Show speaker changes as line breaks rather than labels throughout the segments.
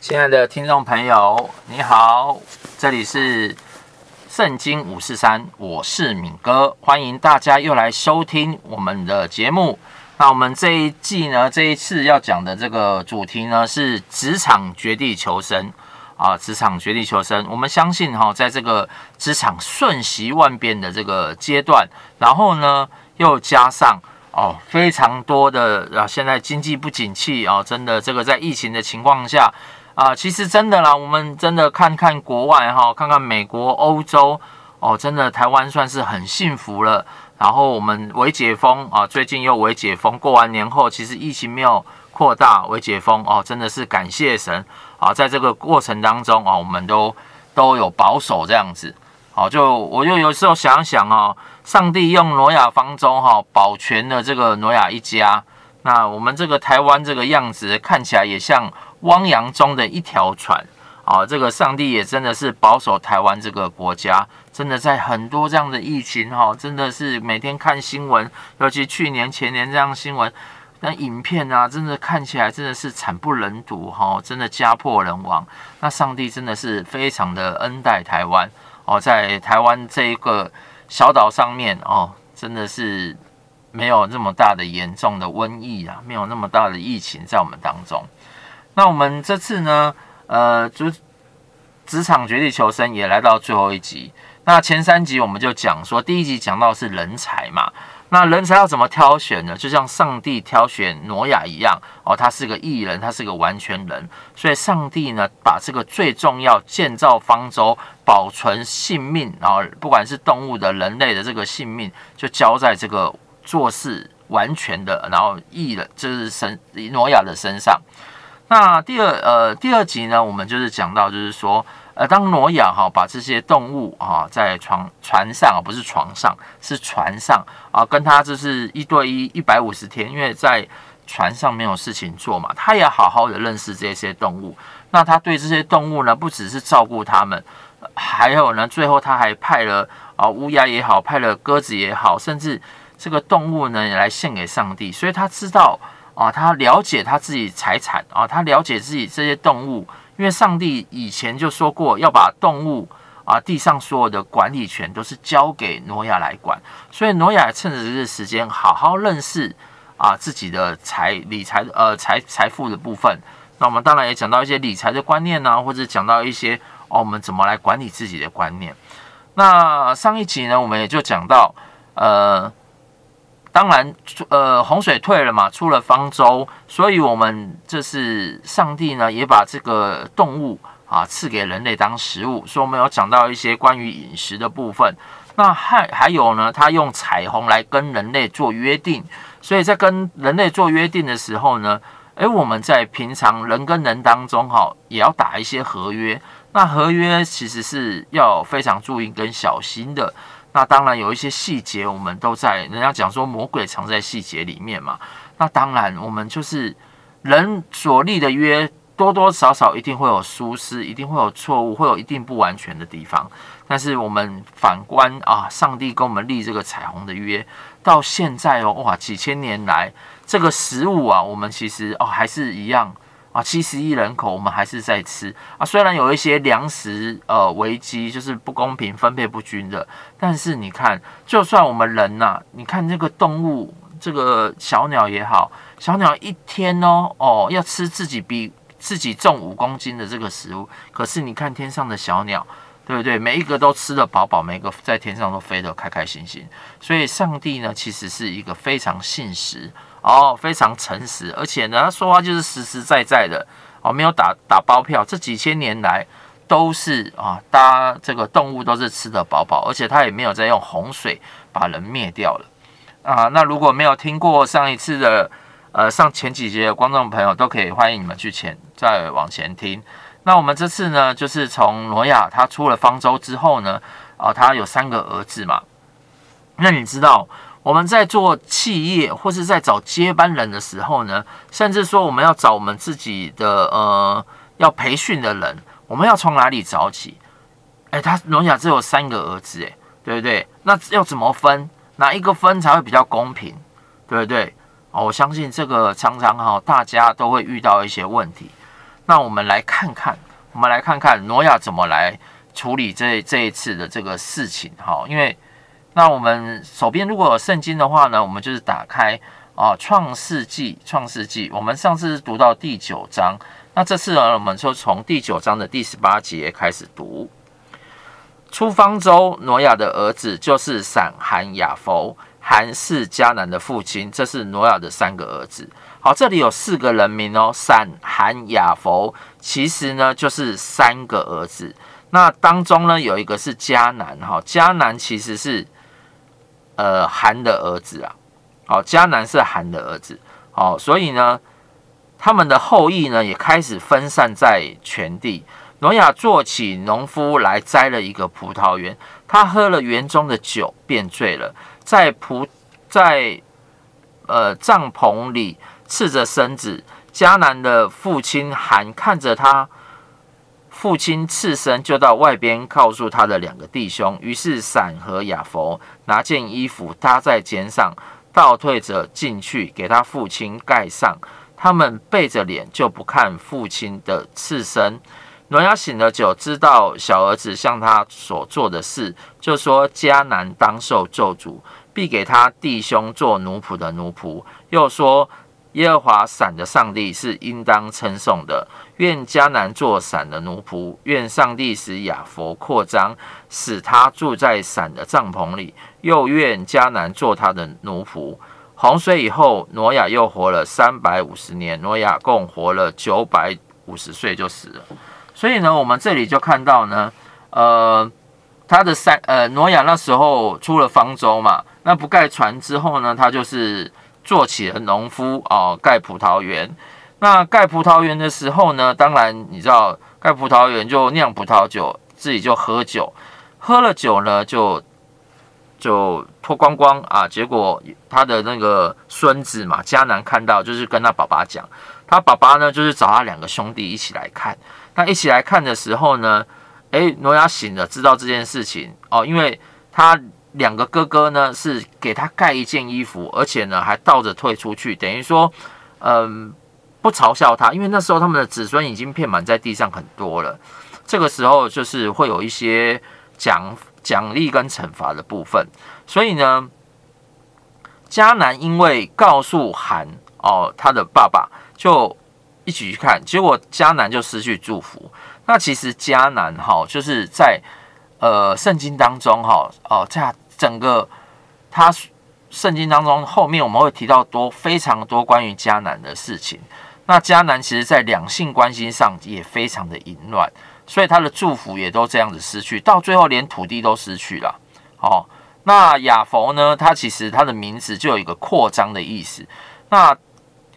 亲爱的听众朋友，你好，这里是圣经五四三，我是敏哥，欢迎大家又来收听我们的节目。那我们这一季呢，这一次要讲的这个主题呢，是职场绝地求生啊，职场绝地求生。我们相信哈，在这个职场瞬息万变的这个阶段，然后呢，又加上哦，非常多的啊，现在经济不景气啊，真的这个在疫情的情况下。啊，其实真的啦，我们真的看看国外哈，看看美国、欧洲哦，真的台湾算是很幸福了。然后我们微解封啊，最近又微解封，过完年后其实疫情没有扩大，微解封哦，真的是感谢神啊，在这个过程当中啊，我们都都有保守这样子。好，就我就有时候想想哦，上帝用挪亚方舟哈保全了这个挪亚一家，那我们这个台湾这个样子看起来也像。汪洋中的一条船，啊，这个上帝也真的是保守台湾这个国家，真的在很多这样的疫情，哈，真的是每天看新闻，尤其去年前年这样新闻，那影片啊，真的看起来真的是惨不忍睹，哈，真的家破人亡。那上帝真的是非常的恩待台湾，哦，在台湾这一个小岛上面，哦，真的是没有那么大的严重的瘟疫啊，没有那么大的疫情在我们当中。那我们这次呢，呃，就职场绝地求生也来到最后一集。那前三集我们就讲说，第一集讲到是人才嘛，那人才要怎么挑选呢？就像上帝挑选挪亚一样，哦，他是个艺人，他是个完全人，所以上帝呢，把这个最重要建造方舟、保存性命，然后不管是动物的、人类的这个性命，就交在这个做事完全的，然后艺人就是神挪亚的身上。那第二呃第二集呢，我们就是讲到，就是说，呃，当挪亚哈把这些动物啊在床船上，不是床上，是船上啊，跟他就是一对一一百五十天，因为在船上没有事情做嘛，他也好好的认识这些动物。那他对这些动物呢，不只是照顾他们，还有呢，最后他还派了啊乌鸦也好，派了鸽子也好，甚至这个动物呢也来献给上帝，所以他知道。啊，他了解他自己财产啊，他了解自己这些动物，因为上帝以前就说过要把动物啊，地上所有的管理权都是交给挪亚来管，所以挪亚趁着这个时间好好认识啊自己的财理财呃财财富的部分。那我们当然也讲到一些理财的观念呢、或者讲到一些哦、我们怎么来管理自己的观念。那上一集呢，我们也就讲到呃。当然，呃，洪水退了嘛，出了方舟，所以我们这是上帝呢，也把这个动物啊赐给人类当食物。所以我们有讲到一些关于饮食的部分。那还还有呢，他用彩虹来跟人类做约定。所以在跟人类做约定的时候呢，诶，我们在平常人跟人当中哈，也要打一些合约。那合约其实是要非常注意跟小心的。那当然有一些细节，我们都在人家讲说魔鬼藏在细节里面嘛。那当然，我们就是人所立的约，多多少少一定会有疏失，一定会有错误，会有一定不完全的地方。但是我们反观啊，上帝跟我们立这个彩虹的约，到现在哦，哇，几千年来这个食物啊，我们其实哦还是一样。啊，七十亿人口，我们还是在吃啊。虽然有一些粮食呃危机，就是不公平分配不均的，但是你看，就算我们人呐、你看这个动物，这个小鸟也好，小鸟一天哦哦要吃自己比自己重五公斤的这个食物，可是你看天上的小鸟，对不对？每一个都吃得饱饱，每一个在天上都飞得开开心心。所以上帝呢，其实是一个非常信实。哦，非常诚实，而且呢，他说话就是实实在在的哦，没有打打包票。这几千年来都是啊，大家这个动物都是吃得饱饱，而且他也没有再用洪水把人灭掉了啊。那如果没有听过上一次的呃上前几节的观众朋友，都可以欢迎你们去前再往前听。那我们这次呢，就是从挪亚他出了方舟之后呢，啊，他有三个儿子嘛。那你知道？我们在做企业或是在找接班人的时候呢，甚至说我们要找我们自己的呃要培训的人，我们要从哪里找起？哎，他挪亚只有三个儿子，哎，对不对？那要怎么分？哪一个分才会比较公平？对不对？哦，我相信这个常常哈，大家都会遇到一些问题。那我们来看看，我们来看看诺亚怎么来处理这这一次的这个事情哈。因为那我们手边如果有圣经的话呢，我们就是打开啊《创世纪》，《创世纪》，我们上次读到第九章，那这次呢，我们就从第九章的第十八节开始读。出方舟，挪亚的儿子就是闪、含、亚弗。含是迦南的父亲，这是挪亚的三个儿子。好，这里有四个人名哦，闪、含、亚弗，其实呢就是三个儿子。那当中呢有一个是迦南，哈，迦南其实是呃韩的儿子啊。好，迦南是韩的儿子。好，所以呢，他们的后裔呢也开始分散在全地。挪亚做起农夫来栽了一个葡萄园，他喝了园中的酒，便醉了。在葡在呃帐篷里赤着身子，迦南的父亲韩看着他父亲赤身，就到外边告诉他的两个弟兄。于是闪和亚弗拿件衣服搭在肩上，倒退着进去给他父亲盖上。他们背着脸就不看父亲的赤身。挪亚醒了酒，知道小儿子向他所做的事，就说迦南当受咒诅。必给他弟兄做奴仆的奴仆，又说耶和华闪的上帝是应当称颂的。愿迦南做闪的奴仆，愿上帝使亚佛扩张，使他住在闪的帐篷里，又愿迦南做他的奴仆。洪水以后，挪亚又活了三百五十年，挪亚共活了九百五十岁就死了。所以呢，我们这里就看到呢，呃，他的三呃挪亚那时候出了方舟嘛。那不盖船之后呢，他就是做起了农夫哦，盖葡萄园。那盖葡萄园的时候呢，当然你知道，盖葡萄园就酿葡萄酒，自己就喝酒，喝了酒呢，就就脱光光啊。结果他的那个孙子嘛，迦南看到，就是跟他爸爸讲，他爸爸呢，就是找他两个兄弟一起来看。那一起来看的时候呢，诶，挪亚醒了，知道这件事情哦，因为他。两个哥哥呢，是给他盖一件衣服，而且呢还倒着退出去，等于说，嗯，不嘲笑他，因为那时候他们的子孙已经遍满在地上很多了。这个时候就是会有一些奖奖励跟惩罚的部分。所以呢，迦南因为告诉韩哦他的爸爸，就一起去看，结果迦南就失去祝福。那其实迦南哈就是在。呃，圣经当中哈哦，在整个他圣经当中后面我们会提到多非常多关于迦南的事情。那迦南其实在两性关系上也非常的淫乱，所以他的祝福也都这样子失去，到最后连土地都失去了。哦，那亚弗呢？他其实他的名字就有一个扩张的意思。那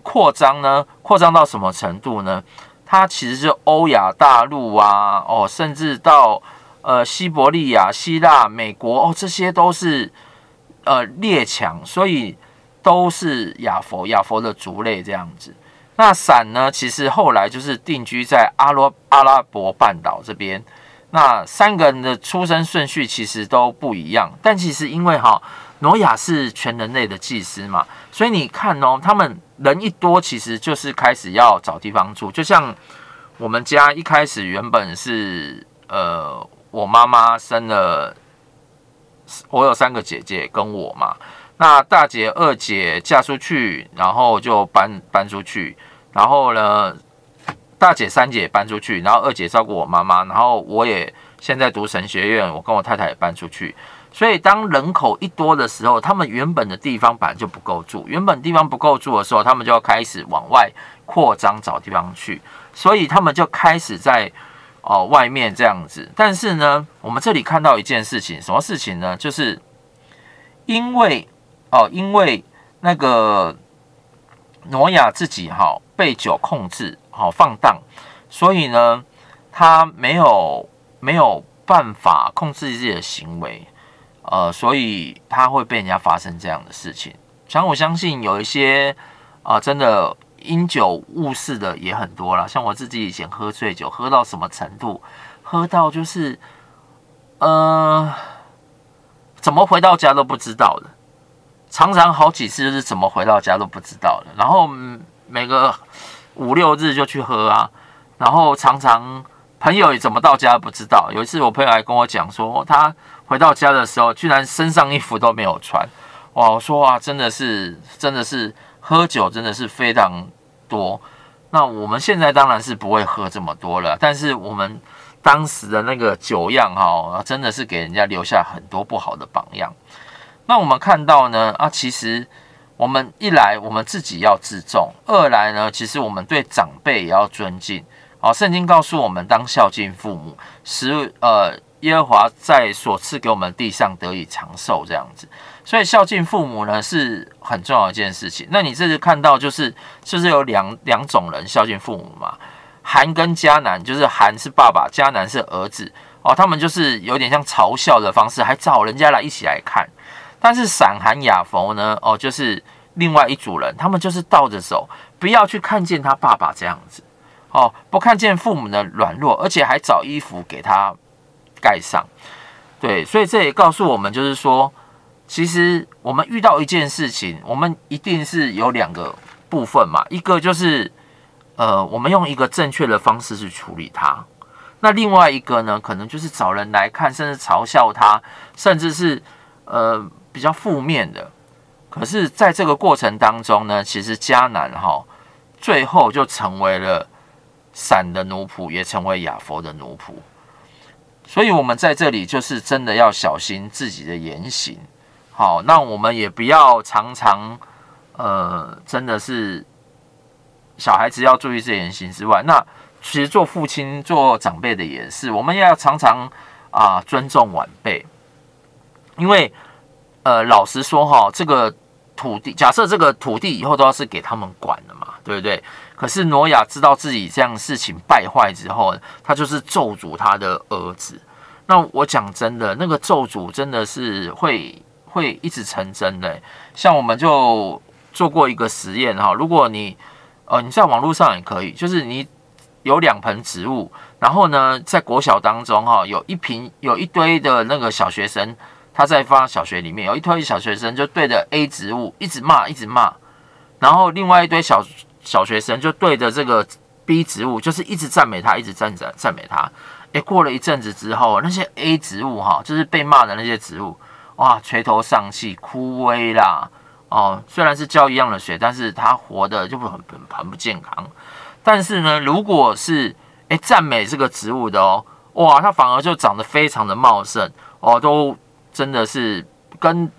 扩张呢？扩张到什么程度呢？它其实是欧亚大陆啊，哦，甚至到。呃，西伯利亚、希腊、美国哦，这些都是呃列强，所以都是亚弗亚弗的族类这样子。那闪呢，其实后来就是定居在阿罗阿拉伯半岛这边。那三个人的出生顺序其实都不一样，但其实因为哈挪亚是全人类的祭司嘛，所以你看哦，他们人一多，其实就是开始要找地方住。就像我们家一开始原本是呃。我妈妈生了，我有三个姐姐跟我嘛。那大姐、二姐嫁出去，然后就搬搬出去。然后呢，大姐、三姐搬出去，然后二姐照顾我妈妈。然后我也现在读神学院，我跟我太太也搬出去。所以当人口一多的时候，他们原本的地方本来就不够住。原本地方不够住的时候，他们就要开始往外扩张，找地方去。所以他们就开始在。哦，外面这样子，但是呢，我们这里看到一件事情，什么事情呢？就是因为哦，因为那个挪亚自己哈、被酒控制，好、哦、放荡，所以呢，他没有没有办法控制自己的行为，呃，所以他会被人家发生这样的事情。像我相信有一些啊、真的。因酒误事的也很多啦，像我自己以前喝醉酒，喝到什么程度？喝到就是，呃，怎么回到家都不知道的，常常好几次就是怎么回到家都不知道的。然后每个五六日就去喝啊，然后常常朋友也怎么到家不知道。有一次我朋友还跟我讲说，他回到家的时候，居然身上衣服都没有穿。哇，我说哇，真的是，真的是喝酒真的是非常多。那我们现在当然是不会喝这么多了，但是我们当时的那个酒样哈，真的是给人家留下很多不好的榜样。那我们看到呢，啊，其实我们一来我们自己要自重，二来呢，其实我们对长辈也要尊敬。哦，圣经告诉我们，当孝敬父母，使呃耶和华在所赐给我们地上得以长寿这样子。所以孝敬父母呢是很重要一件事情。那你这次看到就是就是有两两种人孝敬父母嘛？韩跟迦南，就是韩是爸爸，迦南是儿子哦。他们就是有点像嘲笑的方式，还找人家来一起来看。但是闪、寒、雅佛呢？哦，就是另外一组人，他们就是倒着走，不要去看见他爸爸这样子哦，不看见父母的软弱，而且还找衣服给他盖上。对，所以这也告诉我们，就是说。其实我们遇到一件事情，我们一定是有两个部分嘛，一个就是呃，我们用一个正确的方式去处理它。那另外一个呢，可能就是找人来看，甚至嘲笑他，甚至是呃比较负面的。可是，在这个过程当中呢，其实迦南哈最后就成为了闪的奴仆，也成为雅佛的奴仆。所以，我们在这里就是真的要小心自己的言行。好，那我们也不要常常，呃，真的是小孩子要注意这言行之外，那其实做父亲、做长辈的也是，我们要常常啊尊重晚辈，因为呃，老实说哈，这个土地，假设这个土地以后都要是给他们管的嘛，对不对？可是挪亚知道自己这样事情败坏之后，他就是咒诅他的儿子。那我讲真的，那个咒诅真的是会。会一直成真的，像我们就做过一个实验哈，如果你呃你在网络上也可以，就是你有两盆植物，然后呢在国小当中哈，有一瓶有一堆的那个小学生，他在发小学里面有一堆小学生就对着 A 植物一直骂一直骂，然后另外一堆小小学生就对着这个 B 植物就是一直赞美他，一直赞赞赞美他。诶，过了一阵子之后，那些 A 植物哈，就是被骂的那些植物。哇，垂头丧气，枯萎啦！哦，虽然是浇一样的水，但是它活的就不很很很不健康。但是呢，如果是诶赞美这个植物的哦，哇，它反而就长得非常的茂盛哦，都真的是跟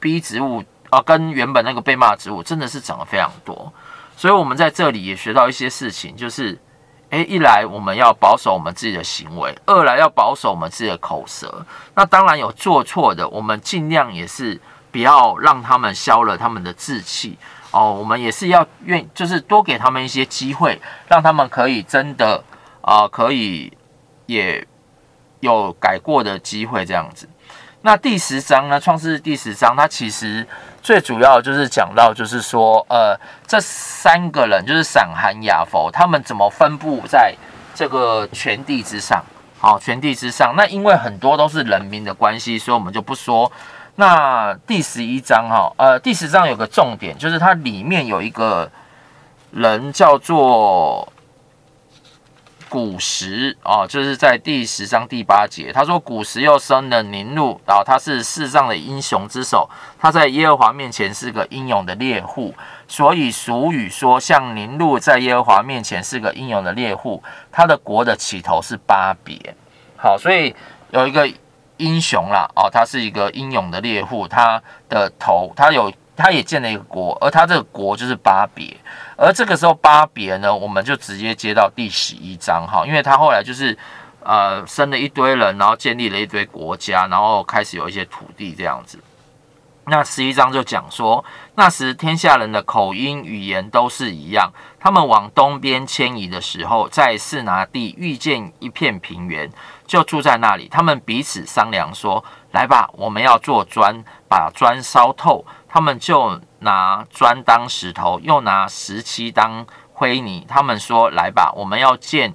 B 植物啊，跟原本那个被骂植物真的是长得非常多。所以我们在这里也学到一些事情，就是。诶，一来我们要保守我们自己的行为，二来要保守我们自己的口舌。那当然有做错的，我们尽量也是不要让他们消了他们的志气哦。我们也是要愿，就是多给他们一些机会，让他们可以真的啊、可以也有改过的机会这样子。那第十章呢？创世第十章，它其实最主要就是讲到，就是说，呃，这三个人就是闪、寒、雅弗，他们怎么分布在这个全地之上？好，全地之上。那因为很多都是人民的关系，所以我们就不说。那第十一章哈，呃，第十章有个重点，就是它里面有一个人叫做。古时啊，就是在第十章第八节，他说：“古时又生了宁录，然后他是世上的英雄之首，他在耶和华面前是个英勇的猎户，所以俗语说，像宁录在耶和华面前是个英勇的猎户，他的国的起头是巴别。好，所以有一个英雄啦，哦，他是一个英勇的猎户，他的头，他有。”他也建了一个国，而他这个国就是巴别。而这个时候巴别呢，我们就直接接到第十一章哈，因为他后来就是呃生了一堆人，然后建立了一堆国家，然后开始有一些土地这样子。那十一章就讲说，那时天下人的口音语言都是一样，他们往东边迁移的时候，在示拿地遇见一片平原，就住在那里。他们彼此商量说：“来吧，我们要做砖，把砖烧透。”他们就拿砖当石头，又拿石漆当灰泥。他们说：“来吧，我们要建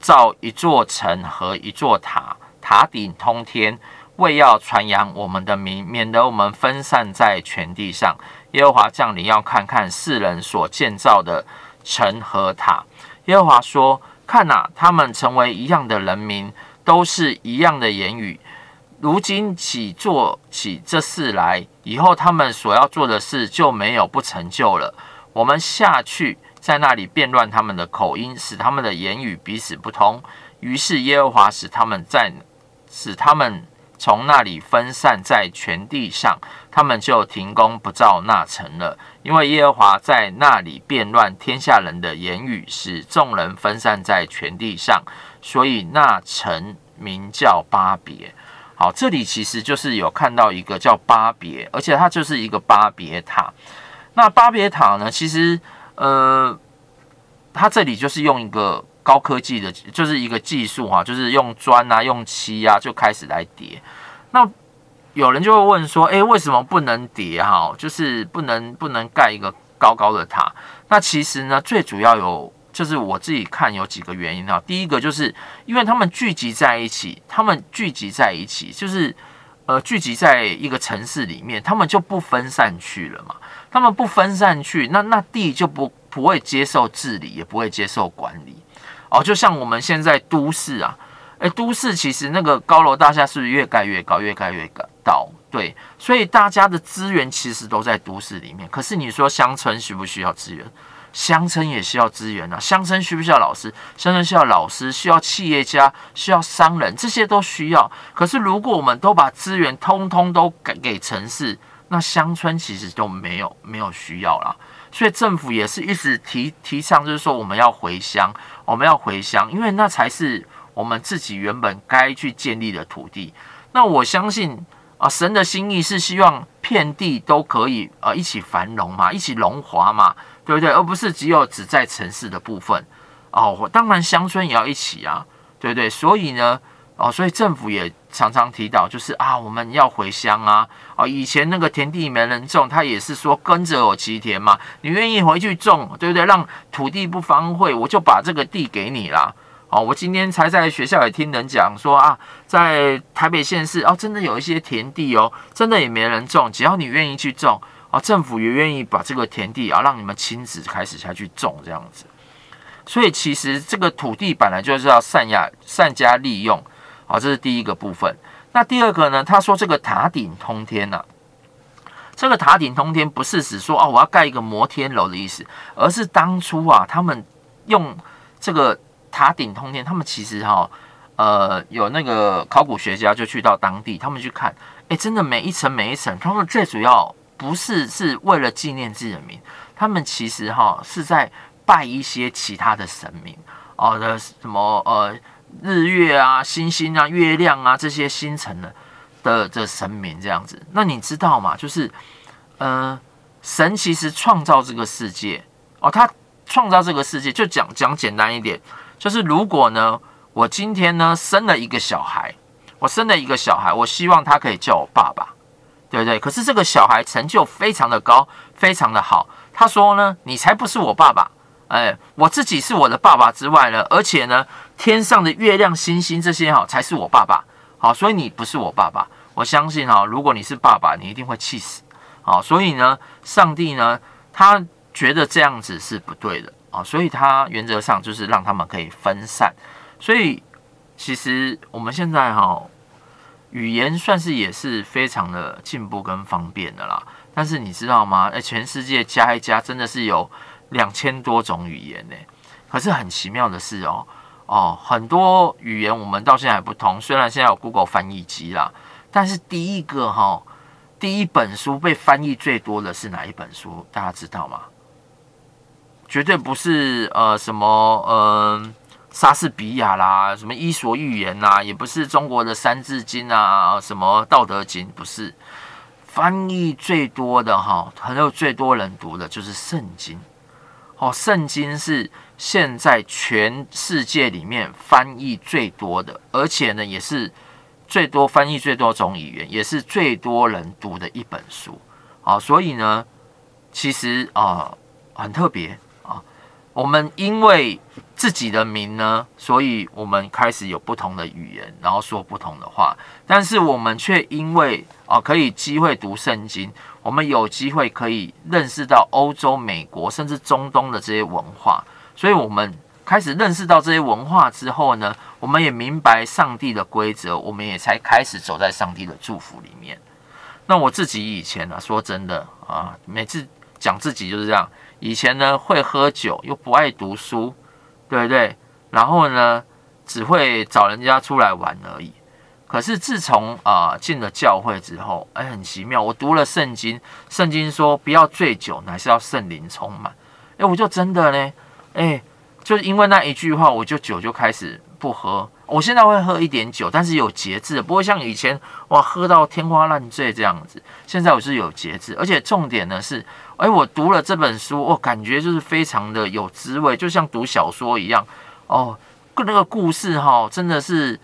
造一座城和一座塔，塔顶通天，为要传扬我们的名，免得我们分散在全地上。耶和华降临，要看看世人所建造的城和塔。耶和华说：看呐、啊，他们成为一样的人民，都是一样的言语。如今起做起这事来，以后他们所要做的事就没有不成就了。我们下去在那里变乱他们的口音，使他们的言语彼此不通。于是耶和华使他们在使他们从那里分散在全地上，他们就停工不造那城了。因为耶和华在那里变乱天下人的言语，使众人分散在全地上，所以那城名叫巴别。好，这里其实就是有看到一个叫巴别，而且它就是一个巴别塔。那巴别塔呢，其实呃，它这里就是用一个高科技的，就是一个技术哈、就是用砖啊、用漆啊就开始来叠。那有人就会问说，哎，为什么不能叠哈？就是不能不能盖一个高高的塔？那其实呢，最主要有。就是我自己看有几个原因啊。第一个就是因为他们聚集在一起，他们聚集在一起，就是呃聚集在一个城市里面，他们就不分散去了嘛。他们不分散去，那那地就不不会接受治理，也不会接受管理。哦，就像我们现在都市啊，诶，都市其实那个高楼大厦是不是越盖越高，越盖越高？对，所以大家的资源其实都在都市里面。可是你说乡村需不需要资源？乡村也需要资源啊，乡村需不需要老师？乡村需要老师，需要企业家，需要商人，这些都需要。可是如果我们都把资源通通都给给城市，那乡村其实就没有没有需要了。所以政府也是一直提提倡，就是说我们要回乡，我们要回乡，因为那才是我们自己原本该去建立的土地。那我相信啊，神的心意是希望遍地都可以啊一起繁荣嘛，一起荣华嘛。对不对？而不是只有只在城市的部分哦。当然，乡村也要一起啊，对不对？所以呢，哦，所以政府也常常提到，就是啊，我们要回乡啊。哦，以前那个田地没人种，他也是说耕者有其田嘛。你愿意回去种，对不对？让土地不荒废，我就把这个地给你啦。哦，我今天才在学校也听人讲说啊，在台北县市哦，真的有一些田地哦，真的也没人种，只要你愿意去种。啊，政府也愿意把这个田地啊，让你们亲自开始下去种这样子。所以其实这个土地本来就是要善加善加利用，啊，这是第一个部分。那第二个呢？他说这个塔顶通天呐、这个塔顶通天不是指说哦，我要盖一个摩天楼的意思，而是当初啊，他们用这个塔顶通天，他们其实哈、呃，有那个考古学家就去到当地，他们去看，哎，真的每一层每一层，他们最主要。不是是为了纪念自己的名，他们其实哈是在拜一些其他的神明哦的什么呃日月啊、星星啊、月亮啊这些星辰的的的神明这样子。那你知道吗？就是呃神其实创造这个世界哦，他创造这个世界就讲讲简单一点，就是如果呢我今天呢生了一个小孩，我生了一个小孩，我希望他可以叫我爸爸。对不对？可是这个小孩成就非常的高，非常的好。他说呢：“你才不是我爸爸，哎，我自己是我的爸爸之外呢，而且呢，天上的月亮、星星这些哈才是我爸爸。好，所以你不是我爸爸。我相信哈，如果你是爸爸，你一定会气死。好，所以呢，上帝呢，他觉得这样子是不对的啊，所以他原则上就是让他们可以分散。所以其实我们现在哈。”语言算是也是非常的进步跟方便的啦，但是你知道吗？诶，全世界加一加，真的是有两千多种语言呢。可是很奇妙的是哦，哦，很多语言我们到现在还不通。虽然现在有 Google 翻译机啦，但是第一个哈、第一本书被翻译最多的是哪一本书？大家知道吗？绝对不是呃什么呃。莎士比亚啦，什么伊索寓言呐，也不是中国的三字经啊，什么道德经，不是。翻译最多的哈，还有最多人读的就是圣经。哦，圣经是现在全世界里面翻译最多的，而且呢，也是最多翻译最多种语言，也是最多人读的一本书。啊，所以呢，其实啊，很特别。我们因为自己的名呢，所以我们开始有不同的语言，然后说不同的话。但是我们却因为啊，可以机会读圣经，我们有机会可以认识到欧洲、美国甚至中东的这些文化，所以我们开始认识到这些文化之后呢，我们也明白上帝的规则，我们也才开始走在上帝的祝福里面。那我自己以前呢、啊，说真的啊，每次讲自己就是这样。以前呢，会喝酒又不爱读书，对不对？然后呢，只会找人家出来玩而已。可是自从啊进了教会之后，哎，很奇妙。我读了圣经，圣经说不要醉酒，乃是要圣灵充满。哎，我就真的呢，哎，就因为那一句话，我就酒就开始不喝。我现在会喝一点酒，但是有节制，不会像以前哇喝到天花乱坠这样子。现在我是有节制，而且重点呢是，哎，我读了这本书，我感觉就是非常的有滋味，就像读小说一样哦。那个故事哈，真的是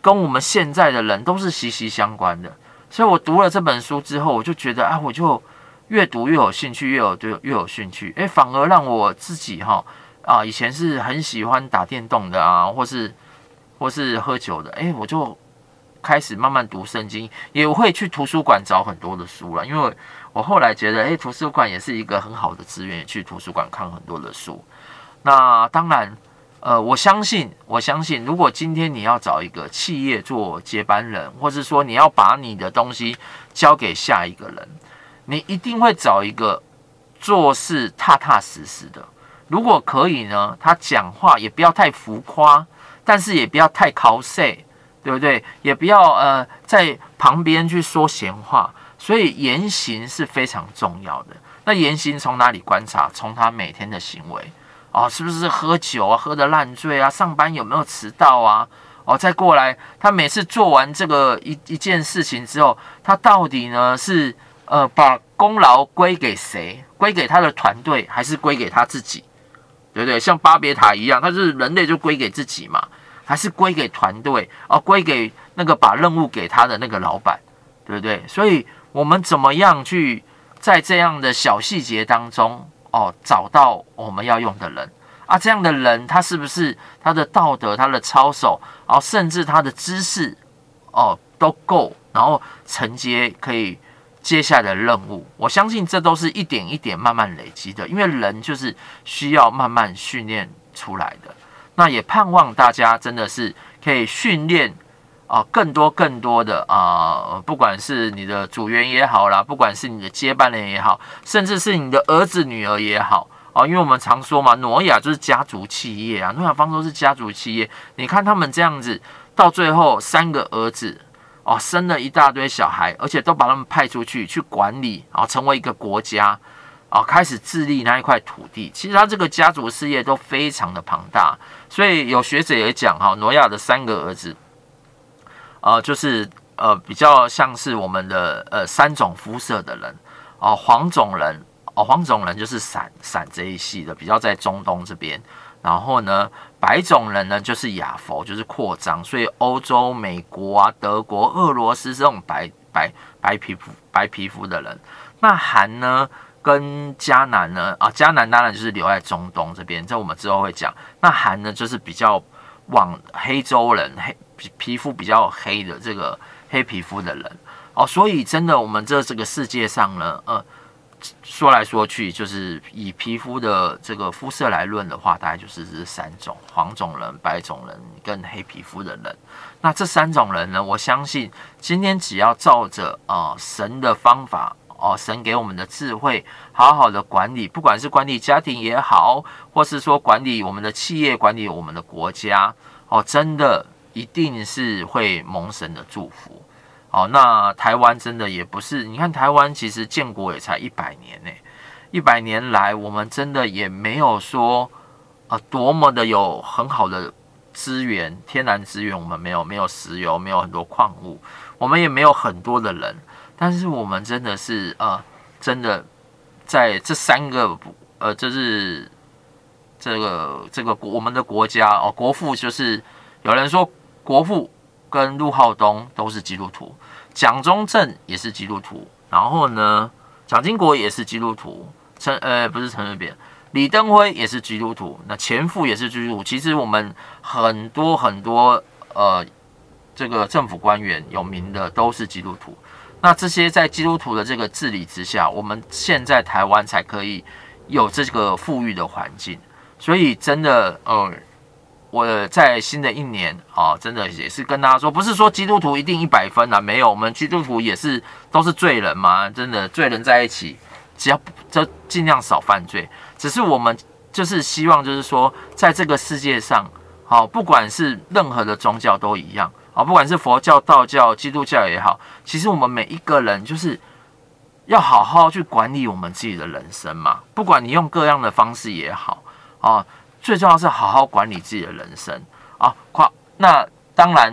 跟我们现在的人都是息息相关的。所以我读了这本书之后，我就觉得啊，我就越读越有兴趣，越有对越有兴趣，哎，反而让我自己哈啊，以前是很喜欢打电动的啊，或是。或是喝酒的，诶，我就开始慢慢读圣经，也会去图书馆找很多的书了。因为我后来觉得，诶，图书馆也是一个很好的资源，去图书馆看很多的书。那当然，呃，我相信，我相信，如果今天你要找一个企业做接班人，或是说你要把你的东西交给下一个人，你一定会找一个做事踏踏实实的。如果可以呢，他讲话也不要太浮夸。但是也不要太 cos，对不对？也不要呃在旁边去说闲话，所以言行是非常重要的。那言行从哪里观察？从他每天的行为哦，是不是喝酒啊，喝得烂醉啊？上班有没有迟到啊？哦，再过来，他每次做完这个一一件事情之后，他到底呢是呃把功劳归给谁？归给他的团队，还是归给他自己？对不对？像巴别塔一样，他是人类就归给自己嘛。还是归给团队哦，归给那个把任务给他的那个老板，对不对？所以，我们怎么样去在这样的小细节当中哦，找到我们要用的人啊？这样的人，他是不是他的道德、他的操守，然后甚至他的知识哦都够，然后承接可以接下来的任务？我相信这都是一点一点慢慢累积的，因为人就是需要慢慢训练出来的。那也盼望大家真的是可以训练啊，更多更多的啊，不管是你的组员也好啦，不管是你的接班人也好，甚至是你的儿子女儿也好啊，因为我们常说嘛，挪亚就是家族企业啊，诺亚方舟是家族企业。你看他们这样子，到最后三个儿子哦，生了一大堆小孩，而且都把他们派出去去管理啊，成为一个国家。啊，开始治理那一块土地，其实他这个家族事业都非常的庞大，所以有学者也讲哈，挪亚的三个儿子，呃，就是呃比较像是我们的呃三种肤色的人，哦、黄种人，哦，黄种人就是闪闪这一系的，比较在中东这边，然后呢，白种人呢就是亚佛，就是扩张，所以欧洲、美国啊、德国、俄罗斯这种白白白皮肤白皮肤的人，那韩呢？跟迦南呢啊，迦南当然就是留在中东这边，这我们之后会讲。那韩呢，就是比较往黑洲人黑皮皮肤比较黑的这个黑皮肤的人哦，所以真的我们这这个世界上呢，呃，说来说去就是以皮肤的这个肤色来论的话，大概就是这三种：黄种人、白种人跟黑皮肤的人。那这三种人呢，我相信今天只要照着啊、神的方法。哦，神给我们的智慧，好好的管理，不管是管理家庭也好，或是说管理我们的企业、管理我们的国家，哦，真的一定是会蒙神的祝福。哦，那台湾真的也不是，你看台湾其实建国也才一百年呢，一百年来我们真的也没有说啊多么的有很好的资源，天然资源我们没有，没有石油，没有很多矿物，我们也没有很多的人。但是我们真的是呃，真的在这三个呃，就是这个这个国我们的国家哦，国父就是有人说国父跟陆浩东都是基督徒，蒋中正也是基督徒，然后呢，蒋经国也是基督徒，陈呃不是陈水扁，李登辉也是基督徒，那前副也是基督徒。其实我们很多很多呃，这个政府官员有名的都是基督徒。那这些在基督徒的这个治理之下，我们现在台湾才可以有这个富裕的环境。所以真的，呃，我在新的一年啊，真的也是跟大家说，不是说基督徒一定一百分啊，没有，我们基督徒也是都是罪人嘛，真的罪人在一起，只要就尽量少犯罪，只是我们就是希望，就是说，在这个世界上，好，不管是任何的宗教都一样，啊，不管是佛教、道教、基督教也好，其实我们每一个人就是。要好好去管理我们自己的人生嘛，不管你用各样的方式也好啊，最重要是好好管理自己的人生啊。夸那当然，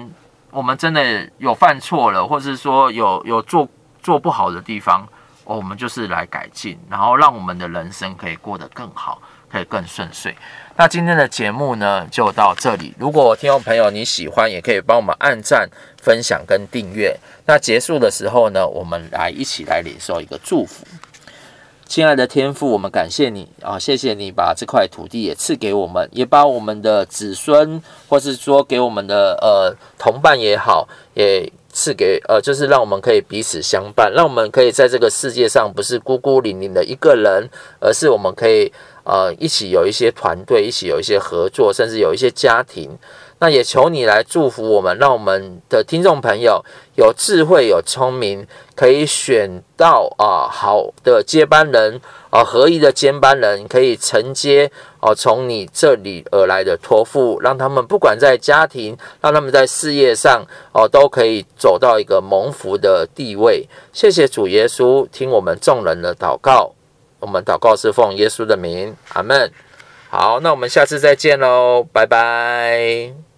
我们真的有犯错了，或者是说有有做做不好的地方，我们就是来改进，然后让我们的人生可以过得更好，可以更顺遂。那今天的节目呢，就到这里。如果听众朋友你喜欢，也可以帮我们按赞、分享跟订阅。那结束的时候呢，我们来一起来领受一个祝福。亲爱的天父，我们感谢你啊，谢谢你把这块土地也赐给我们，也把我们的子孙，或是说给我们的呃同伴也好，也赐给呃，就是让我们可以彼此相伴，让我们可以在这个世界上不是孤孤零零的一个人，而是我们可以。呃，一起有一些团队，一起有一些合作，甚至有一些家庭。那也求你来祝福我们，让我们的听众朋友有智慧、有聪明，可以选到啊、好的接班人啊、合一的接班人，可以承接哦、从你这里而来的托付，让他们不管在家庭，让他们在事业上哦、都可以走到一个蒙福的地位。谢谢主耶稣，听我们众人的祷告。我们祷告是奉耶稣的名，阿门。好，那我们下次再见喽，拜拜。